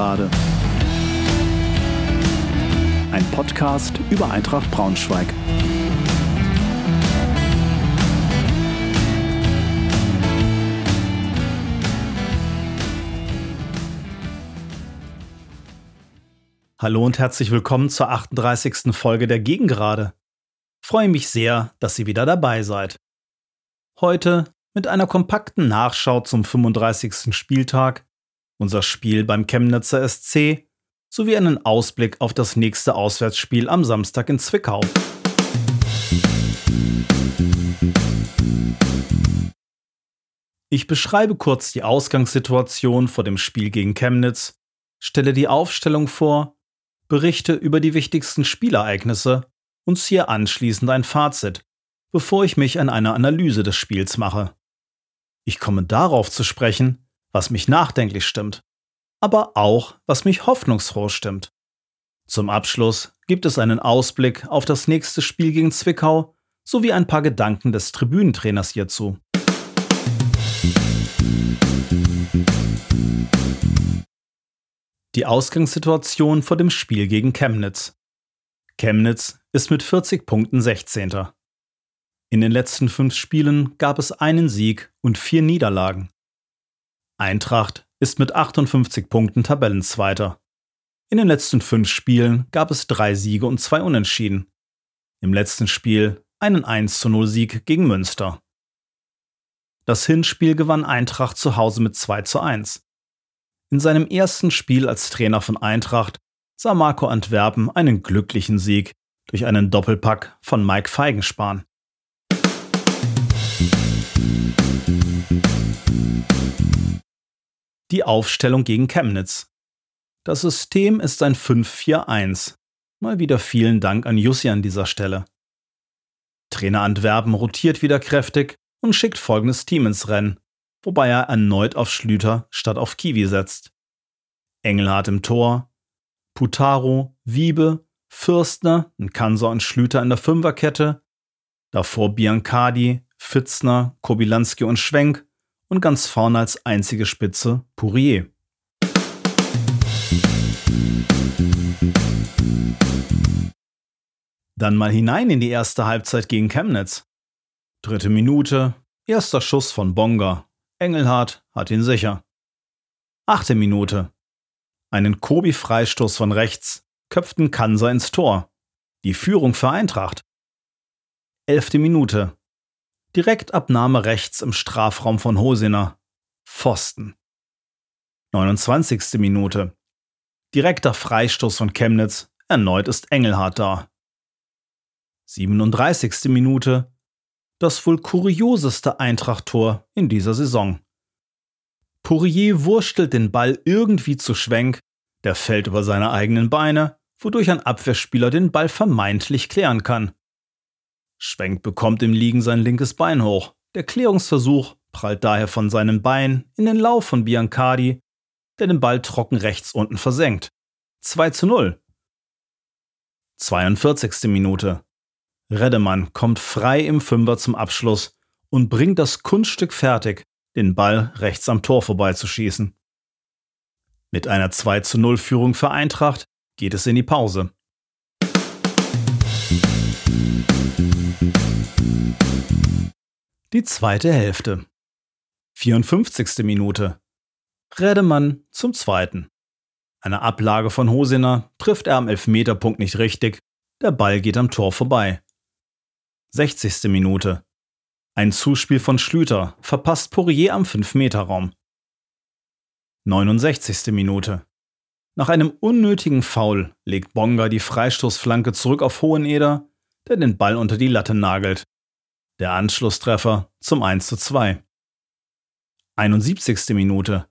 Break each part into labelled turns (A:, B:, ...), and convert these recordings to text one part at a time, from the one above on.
A: Gegengerade. Ein Podcast über Eintracht Braunschweig.
B: Hallo und herzlich willkommen zur 38. Folge der Gegengerade. Freue mich sehr, dass ihr wieder dabei seid. Heute mit einer kompakten Nachschau zum 35. Spieltag, unser Spiel beim Chemnitzer SC sowie einen Ausblick auf das nächste Auswärtsspiel am Samstag in Zwickau. Ich beschreibe kurz die Ausgangssituation vor dem Spiel gegen Chemnitz, stelle die Aufstellung vor, berichte über die wichtigsten Spielereignisse und ziehe anschließend ein Fazit, bevor ich mich an eine Analyse des Spiels mache. Ich komme darauf zu sprechen, was mich nachdenklich stimmt, aber auch, was mich hoffnungsfroh stimmt. Zum Abschluss gibt es einen Ausblick auf das nächste Spiel gegen Zwickau sowie ein paar Gedanken des Tribünentrainers hierzu. Die Ausgangssituation vor dem Spiel gegen Chemnitz. Chemnitz ist mit 40 Punkten 16. In den letzten fünf Spielen gab es einen Sieg und vier Niederlagen. Eintracht ist mit 58 Punkten Tabellenzweiter. In den letzten fünf Spielen gab es drei Siege und zwei Unentschieden. Im letzten Spiel einen 1 0 Sieg gegen Münster. Das Hinspiel gewann Eintracht zu Hause mit 2 zu 1. In seinem ersten Spiel als Trainer von Eintracht sah Marco Antwerpen einen glücklichen Sieg durch einen Doppelpack von Mike Feigenspahn. Die Aufstellung gegen Chemnitz. Das System ist ein 5-4-1. Mal wieder vielen Dank an Jussi an dieser Stelle. Trainer Antwerpen rotiert wieder kräftig und schickt folgendes Team ins Rennen, wobei er erneut auf Schlüter statt auf Kiwi setzt. Engelhardt im Tor, Putaro, Wiebe, Fürstner, Kanser und Schlüter in der Fünferkette, davor Biancardi, Fitzner, Kobilanski und Schwenk und ganz vorne als einzige Spitze Pourier. Dann mal hinein in die erste Halbzeit gegen Chemnitz. Dritte Minute, erster Schuss von Bonga. Engelhardt hat ihn sicher. Achte Minute. Einen Kobi-Freistoß von rechts köpften Kanser ins Tor. Die Führung für Eintracht. Elfte Minute. Direktabnahme rechts im Strafraum von Hosiner. Pfosten. 29. Minute. Direkter Freistoß von Chemnitz. Erneut ist Engelhardt da. 37. Minute. Das wohl kurioseste Eintracht-Tor in dieser Saison. Pourier wurstelt den Ball irgendwie zu Schwenk, der fällt über seine eigenen Beine, wodurch ein Abwehrspieler den Ball vermeintlich klären kann. Schwenk bekommt im Liegen sein linkes Bein hoch. Der Klärungsversuch prallt daher von seinem Bein in den Lauf von Biancardi, der den Ball trocken rechts unten versenkt. 2 zu 0. 42. Minute. Reddemann kommt frei im Fünfer zum Abschluss und bringt das Kunststück fertig, den Ball rechts am Tor vorbeizuschießen. Mit einer 2 zu 0 Führung für Eintracht geht es in die Pause. Die zweite Hälfte. 54. Minute. Redemann zum zweiten. Eine Ablage von Hosiner trifft er am Elfmeterpunkt nicht richtig. Der Ball geht am Tor vorbei. 60. Minute. Ein Zuspiel von Schlüter verpasst Poirier am 5-Meter-Raum. 69. Minute. Nach einem unnötigen Foul legt Bonga die Freistoßflanke zurück auf Hoheneder, der den Ball unter die Latte nagelt. Der Anschlusstreffer zum 1 zu 2. 71. Minute.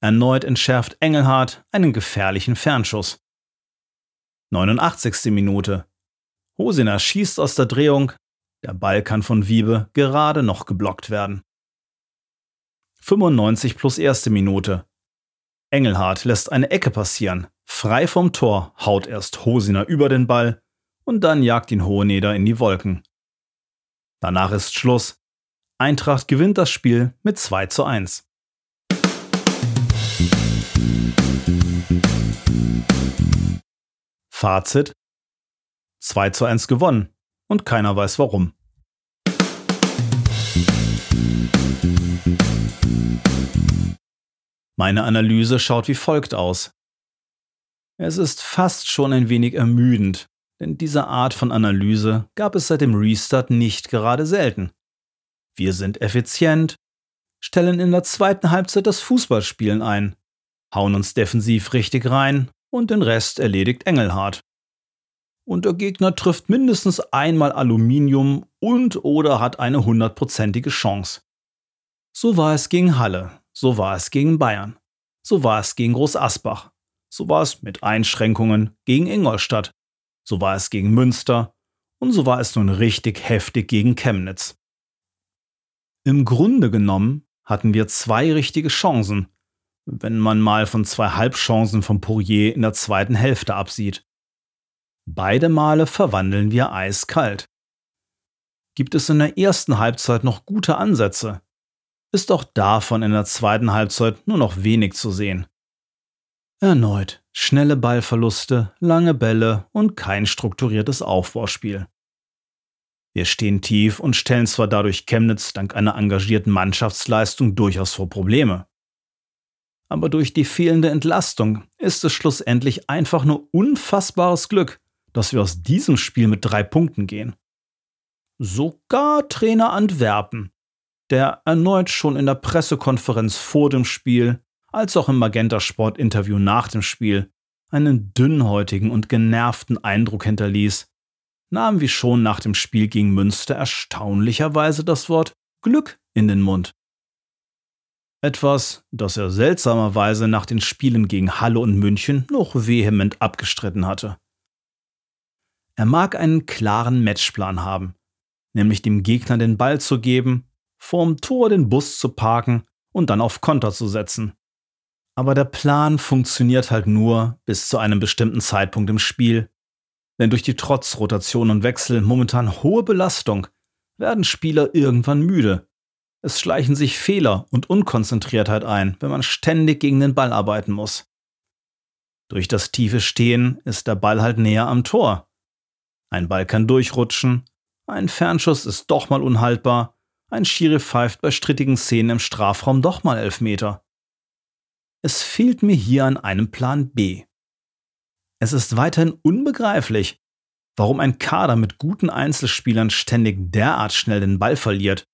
B: Erneut entschärft Engelhardt einen gefährlichen Fernschuss. 89. Minute. Hosiner schießt aus der Drehung. Der Ball kann von Wiebe gerade noch geblockt werden. 95 plus erste Minute. Engelhardt lässt eine Ecke passieren. Frei vom Tor haut erst Hosiner über den Ball und dann jagt ihn Hoheneder in die Wolken. Danach ist Schluss. Eintracht gewinnt das Spiel mit 2 zu 1. Fazit 2 zu 1 gewonnen und keiner weiß warum. Meine Analyse schaut wie folgt aus. Es ist fast schon ein wenig ermüdend, denn diese Art von Analyse gab es seit dem Restart nicht gerade selten. Wir sind effizient, stellen in der zweiten Halbzeit das Fußballspielen ein, hauen uns defensiv richtig rein und den Rest erledigt Engelhardt. Und der Gegner trifft mindestens einmal Aluminium und oder hat eine hundertprozentige Chance. So war es gegen Halle, so war es gegen Bayern, so war es gegen Groß Asbach, so war es mit Einschränkungen gegen Ingolstadt, so war es gegen Münster und so war es nun richtig heftig gegen Chemnitz. Im Grunde genommen hatten wir zwei richtige Chancen, wenn man mal von zwei Halbchancen von Poirier in der zweiten Hälfte absieht. Beide Male verwandeln wir eiskalt. Gibt es in der ersten Halbzeit noch gute Ansätze, ist auch davon in der zweiten Halbzeit nur noch wenig zu sehen. Erneut schnelle Ballverluste, lange Bälle und kein strukturiertes Aufbauspiel. Wir stehen tief und stellen zwar dadurch Chemnitz dank einer engagierten Mannschaftsleistung durchaus vor Probleme. Aber durch die fehlende Entlastung ist es schlussendlich einfach nur unfassbares Glück, dass wir aus diesem Spiel mit drei Punkten gehen. Sogar Trainer Antwerpen, der erneut schon in der Pressekonferenz vor dem Spiel als auch im Magenta Sport Interview nach dem Spiel einen dünnhäutigen und genervten Eindruck hinterließ, nahm wie schon nach dem Spiel gegen Münster erstaunlicherweise das Wort Glück in den Mund. Etwas, das er seltsamerweise nach den Spielen gegen Halle und München noch vehement abgestritten hatte. Er mag einen klaren Matchplan haben, nämlich dem Gegner den Ball zu geben, vorm Tor den Bus zu parken und dann auf Konter zu setzen. Aber der Plan funktioniert halt nur bis zu einem bestimmten Zeitpunkt im Spiel. Denn durch die trotz Rotation und Wechsel momentan hohe Belastung werden Spieler irgendwann müde. Es schleichen sich Fehler und Unkonzentriertheit ein, wenn man ständig gegen den Ball arbeiten muss. Durch das tiefe Stehen ist der Ball halt näher am Tor. Ein Ball kann durchrutschen, ein Fernschuss ist doch mal unhaltbar, ein Schiri pfeift bei strittigen Szenen im Strafraum doch mal Elfmeter. Es fehlt mir hier an einem Plan B. Es ist weiterhin unbegreiflich, warum ein Kader mit guten Einzelspielern ständig derart schnell den Ball verliert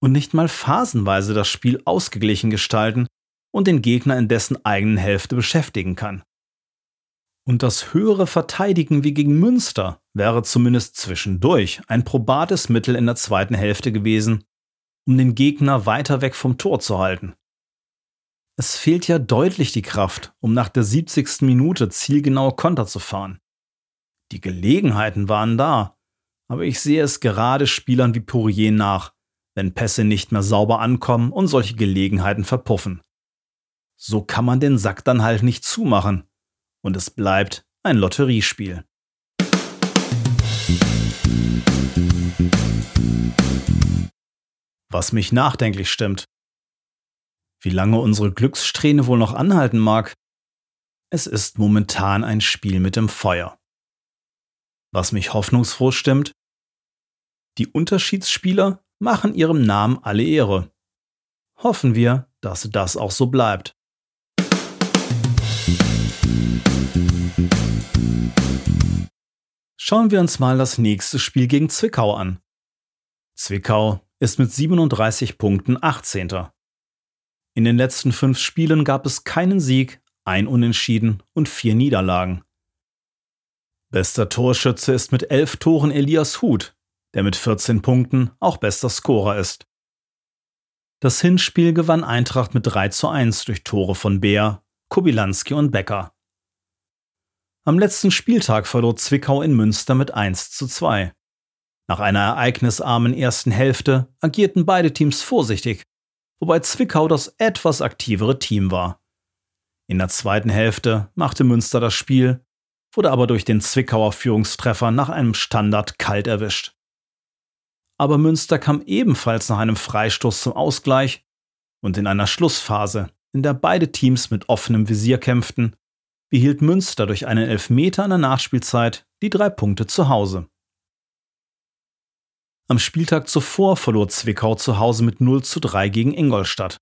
B: und nicht mal phasenweise das Spiel ausgeglichen gestalten und den Gegner in dessen eigenen Hälfte beschäftigen kann. Und das höhere Verteidigen wie gegen Münster wäre zumindest zwischendurch ein probates Mittel in der zweiten Hälfte gewesen, um den Gegner weiter weg vom Tor zu halten. Es fehlt ja deutlich die Kraft, um nach der 70. Minute zielgenaue Konter zu fahren. Die Gelegenheiten waren da, aber ich sehe es gerade Spielern wie Pourier nach, wenn Pässe nicht mehr sauber ankommen und solche Gelegenheiten verpuffen. So kann man den Sack dann halt nicht zumachen und es bleibt ein Lotteriespiel. Was mich nachdenklich stimmt, wie lange unsere Glückssträhne wohl noch anhalten mag. Es ist momentan ein Spiel mit dem Feuer. Was mich hoffnungsfroh stimmt, die Unterschiedsspieler machen ihrem Namen alle Ehre. Hoffen wir, dass das auch so bleibt. Schauen wir uns mal das nächste Spiel gegen Zwickau an. Zwickau ist mit 37 Punkten 18. In den letzten fünf Spielen gab es keinen Sieg, ein Unentschieden und vier Niederlagen. Bester Torschütze ist mit elf Toren Elias Huth, der mit 14 Punkten auch bester Scorer ist. Das Hinspiel gewann Eintracht mit 3 zu 1 durch Tore von Beer, Kobilanski und Becker. Am letzten Spieltag verlor Zwickau in Münster mit 1 zu 2. Nach einer ereignisarmen ersten Hälfte agierten beide Teams vorsichtig wobei Zwickau das etwas aktivere Team war. In der zweiten Hälfte machte Münster das Spiel, wurde aber durch den Zwickauer Führungstreffer nach einem Standard kalt erwischt. Aber Münster kam ebenfalls nach einem Freistoß zum Ausgleich und in einer Schlussphase, in der beide Teams mit offenem Visier kämpften, behielt Münster durch einen Elfmeter in der Nachspielzeit die drei Punkte zu Hause. Am Spieltag zuvor verlor Zwickau zu Hause mit 0 zu 3 gegen Ingolstadt.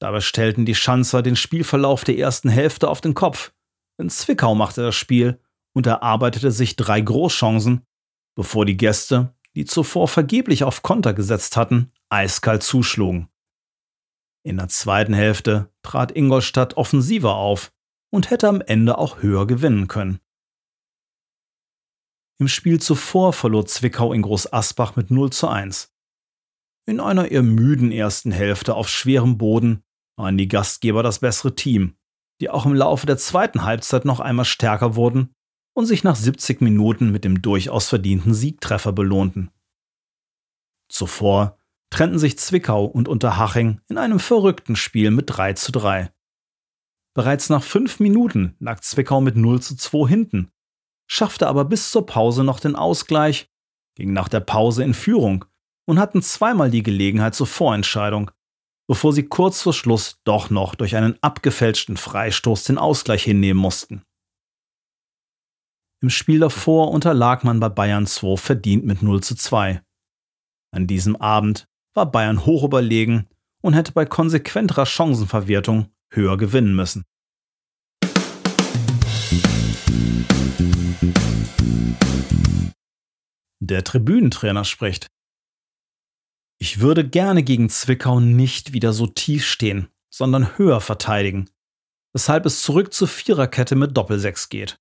B: Dabei stellten die Schanzer den Spielverlauf der ersten Hälfte auf den Kopf. In Zwickau machte das Spiel und erarbeitete sich drei Großchancen, bevor die Gäste, die zuvor vergeblich auf Konter gesetzt hatten, eiskalt zuschlugen. In der zweiten Hälfte trat Ingolstadt offensiver auf und hätte am Ende auch höher gewinnen können. Im Spiel zuvor verlor Zwickau in Groß Asbach mit 0 zu 1. In einer eher müden ersten Hälfte auf schwerem Boden waren die Gastgeber das bessere Team, die auch im Laufe der zweiten Halbzeit noch einmal stärker wurden und sich nach 70 Minuten mit dem durchaus verdienten Siegtreffer belohnten. Zuvor trennten sich Zwickau und Unterhaching in einem verrückten Spiel mit 3 zu 3. Bereits nach fünf Minuten lag Zwickau mit 0 zu 2 hinten, schaffte aber bis zur Pause noch den Ausgleich, ging nach der Pause in Führung und hatten zweimal die Gelegenheit zur Vorentscheidung, bevor sie kurz vor Schluss doch noch durch einen abgefälschten Freistoß den Ausgleich hinnehmen mussten. Im Spiel davor unterlag man bei Bayern 2 verdient mit 0 zu 2. An diesem Abend war Bayern hoch überlegen und hätte bei konsequenterer Chancenverwertung höher gewinnen müssen. Der Tribünentrainer spricht. Ich würde gerne gegen Zwickau nicht wieder so tief stehen, sondern höher verteidigen, weshalb es zurück zur Viererkette mit Doppelsechs geht.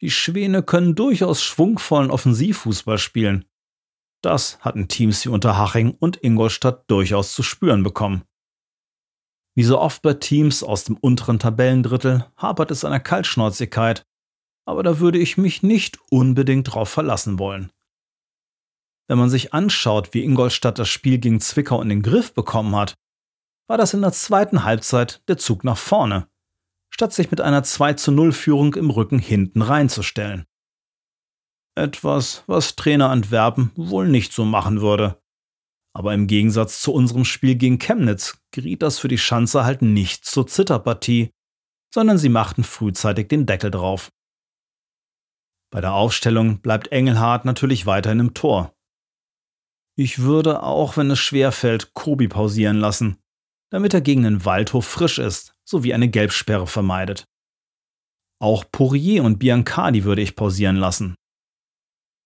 B: Die Schwäne können durchaus schwungvollen Offensivfußball spielen, das hatten Teams wie Unterhaching und Ingolstadt durchaus zu spüren bekommen. Wie so oft bei Teams aus dem unteren Tabellendrittel hapert es an der Kaltschnäuzigkeit, aber da würde ich mich nicht unbedingt drauf verlassen wollen. Wenn man sich anschaut, wie Ingolstadt das Spiel gegen Zwickau in den Griff bekommen hat, war das in der zweiten Halbzeit der Zug nach vorne, statt sich mit einer 2 zu 0 Führung im Rücken hinten reinzustellen. Etwas, was Trainer Antwerpen wohl nicht so machen würde. Aber im Gegensatz zu unserem Spiel gegen Chemnitz geriet das für die Schanze halt nicht zur Zitterpartie, sondern sie machten frühzeitig den Deckel drauf. Bei der Aufstellung bleibt Engelhardt natürlich weiterhin im Tor. Ich würde, auch wenn es schwer fällt, Kobi pausieren lassen, damit er gegen den Waldhof frisch ist, sowie eine Gelbsperre vermeidet. Auch Poirier und Biancardi würde ich pausieren lassen,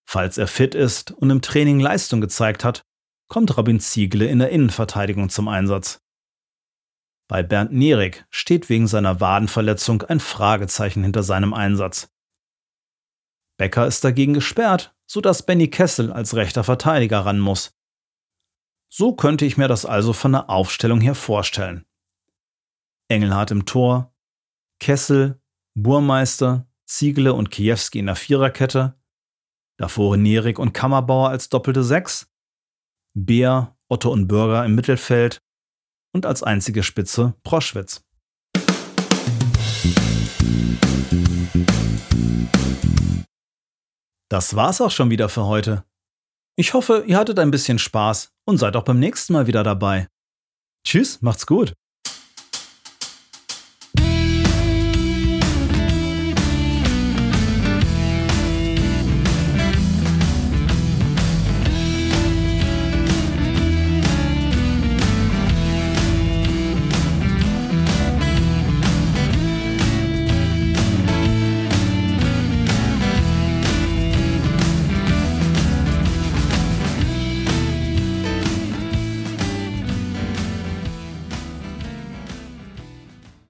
B: Falls er fit ist und im Training Leistung gezeigt hat, kommt Robin Ziegele in der Innenverteidigung zum Einsatz. Bei Bernd Nierig steht wegen seiner Wadenverletzung ein Fragezeichen hinter seinem Einsatz. Becker ist dagegen gesperrt, sodass Benny Kessel als rechter Verteidiger ran muss. So könnte ich mir das also von der Aufstellung her vorstellen. Engelhardt im Tor, Kessel, Burmeister, Ziegele und Kiewski in der Viererkette, Davor Nerik und Kammerbauer als doppelte Sechs, Beer, Otto und Bürger im Mittelfeld und als einzige Spitze Proschwitz. Das war's auch schon wieder für heute. Ich hoffe, ihr hattet ein bisschen Spaß und seid auch beim nächsten Mal wieder dabei. Tschüss, macht's gut.